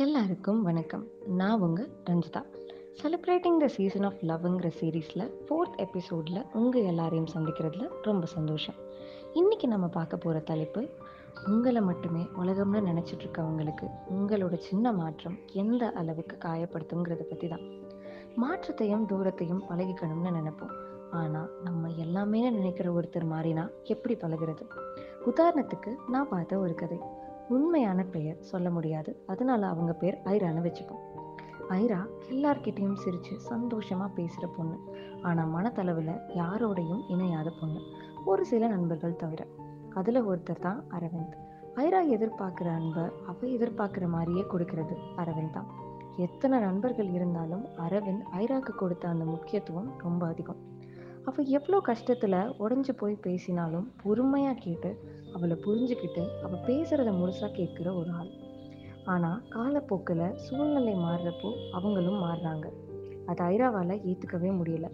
எல்லாருக்கும் வணக்கம். நான் உங்க Ranjitha. Celebrating the season of லவ்ங்கிற சீரீஸில் ஃபோர்த் எபிசோடில் உங்கள் எல்லாரையும் சந்திக்கிறதுல ரொம்ப சந்தோஷம். இன்றைக்கி நம்ம பார்க்க போகிற தலைப்பு உங்களை மட்டுமே உலகம்னு நினச்சிட்ருக்கவங்களுக்கு உங்களோட சின்ன மாற்றம் எந்த அளவுக்கு காயப்படுத்துங்கிறத பற்றி தான் மாற்றத்தையும் தூரத்தையும் பழகிக்கணும்னு நினைப்போம். ஆனால் நம்ம எல்லாமே நினைக்கிற ஒருத்தர் மாறினா எப்படி பழகிறது? உதாரணத்துக்கு நான் பார்த்த ஒரு கதை. உண்மையான பெயர் சொல்ல முடியாது. அதனால அவங்க பேர் ஐரான்னு வச்சுப்போம். ஐரா எல்லார்கிட்டையும் சிரிச்சு சந்தோஷமா பேசுற பொண்ணு. ஆனா மனத்தளவுல யாரோடையும் இணையாத பொண்ணு. ஒரு சில நண்பர்கள் தவிர. அதுல ஒருத்தர் தான் அரவிந்த். ஐரா எதிர்பார்க்குற அன்பை அவ எதிர்பார்க்குற மாதிரியே கொடுக்கறது அரவிந்த் தான். எத்தனை நண்பர்கள் இருந்தாலும் அரவிந்த் ஐராக்கு கொடுத்த அந்த முக்கியத்துவம் ரொம்ப அதிகம். அவ எவ்வளோ கஷ்டத்தில் உடஞ்சு போய் பேசினாலும் பொறுமையாக கேட்டு அவளை புரிஞ்சுக்கிட்டு அவள் பேசுகிறத முழுசாக கேட்குற ஒரு ஆள். ஆனால் காலப்போக்கில் சூழ்நிலை மாறுறப்போ அவங்களும் மாறுறாங்க. அது ஐராவால் ஏற்றுக்கவே முடியல.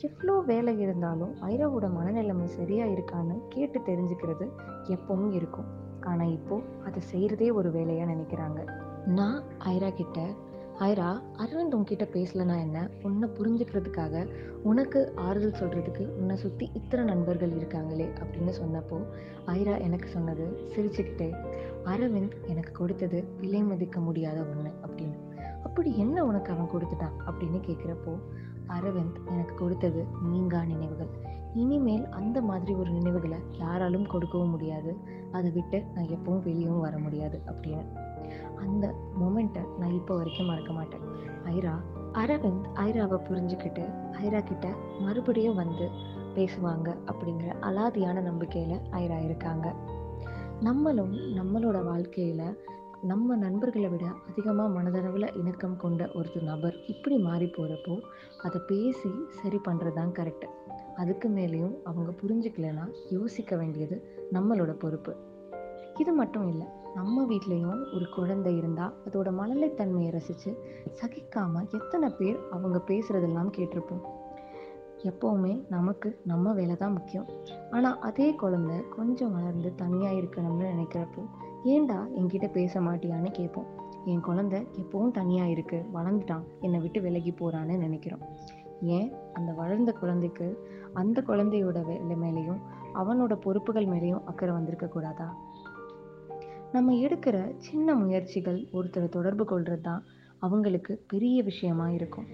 எவ்வளோ வேலை இருந்தாலும் ஐராவோட மனநிலைமை சரியாக இருக்கான்னு கேட்டு தெரிஞ்சுக்கிறது எப்பவும் இருக்கும். ஆனால் இப்போது அதை செய்கிறதே ஒரு வேலையாக நினைக்கிறாங்க. நான் ஐரா கிட்ட ஐரா அரவிந்த் உன்கிட்ட பேசலனா என்ன? உன்னை புரிஞ்சுக்கிறதுக்காக உனக்கு ஆறுதல் சொல்கிறதுக்கு உன்னை சுற்றி இத்தனை நண்பர்கள் இருக்காங்களே அப்படின்னு சொன்னப்போ ஐரா எனக்கு சொன்னது சிரிச்சுக்கிட்டே அரவிந்த் எனக்கு கொடுத்தது விலை மதிக்க முடியாத ஒன்று அப்படின்னு. அப்படி என்ன உனக்கு அவன் கொடுத்துட்டான்? அப்படின்னு கேட்குறப்போ அரவிந்த் எனக்கு கொடுத்தது நீங்கா நினைவுகள். இனிமேல் அந்த மாதிரி ஒரு நினைவுகளை யாராலும் கொடுக்கவும் முடியாது. அதை விட்டு நான் எப்பவும் வெளியவும் வர முடியாது அப்படின்னு. அந்த மொமெண்ட்டை நான் இப்போ வரைக்கும் மறக்க மாட்டேன். ஐரா அரவிந்த் ஐராவை புரிஞ்சுக்கிட்டு ஐரா கிட்ட மறுபடியும் வந்து பேசுவாங்க அப்படிங்கிற அலாதியான நம்பிக்கையில் ஐரா இருக்காங்க. நம்மளும் நம்மளோட வாழ்க்கையில் நம்ம நண்பர்களை விட அதிகமாக மனதளவில் இணக்கம் கொண்ட ஒரு நபர் இப்படி மாறி போகிறப்போ அதை பேசி சரி பண்ணுறது தான் கரெக்டு அதுக்கு மேலேயும் அவங்க புரிஞ்சுக்கலன்னா யோசிக்க வேண்டியது நம்மளோட பொறுப்பு. இது மட்டும் இல்லை நம்ம வீட்லேயும் ஒரு குழந்தை இருந்தால் அதோட மழலைத்தன்மையை ரசித்து சகிக்காமல் எத்தனை பேர் அவங்க பேசுகிறதெல்லாம் கேட்டிருப்போம். எப்போவுமே நமக்கு நம்ம வேலை தான் முக்கியம். ஆனால் அதே குழந்தை கொஞ்சம் வளர்ந்து தனியாக இருக்கணும்னு நினைக்கிறப்போ ஏண்டா என்கிட்ட பேச மாட்டியான்னு கேட்போம். என் குழந்தை எப்பவும் தனியாக இருக்குது வளர்ந்துட்டான் என்னை விட்டு விலகி போகிறான்னு நினைக்கிறோம். ஏன்? அந்த வளர்ந்த குழந்தைக்கு அந்த குழந்தையோட வேலை மேலேயும் அவனோட பொறுப்புகள் மேலேயும் அக்கறை வந்திருக்க கூடாதா? நம்ம எடுக்கிற சின்ன முயற்சிகள் ஒருத்தரை தொடர்பு கொள்வது தான் அவங்களுக்கு பெரிய விஷயமா இருக்கும்.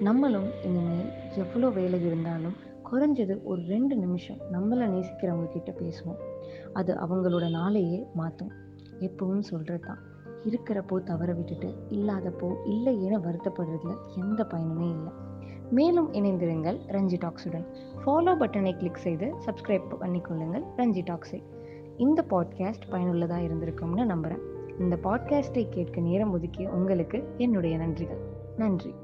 நம்மளும் இனிமேல் எவ்வளோ வேலை இருந்தாலும் குறைஞ்சது ஒரு ரெண்டு நிமிஷம் நம்மளை நேசிக்கிறவங்க கிட்ட பேசுவோம். அது அவங்களோட நாளையே மாற்றும் எப்பவும் சொல்கிறது தான். இருக்கிறப்போ தவற விட்டுட்டு இல்லாதப்போ இல்லையேன்னு வருத்தப்படுறதுல எந்த பயனுமே இல்லை. மேலும் இணைந்திருங்கள் ரஞ்சி டாக்ஸுடன். ஃபாலோ பட்டனை கிளிக் செய்து சப்ஸ்கிரைப் பண்ணிக்கொள்ளுங்கள். ரஞ்சி டாக்ஸை. இந்த பாட்காஸ்ட் பயனுள்ளதாக இருந்திருக்கும்னு நம்புகிறேன் இந்த பாட்காஸ்ட்டை கேட்க நேரம் ஒதுக்கிய உங்களுக்கு என்னுடைய நன்றிகள். நன்றி.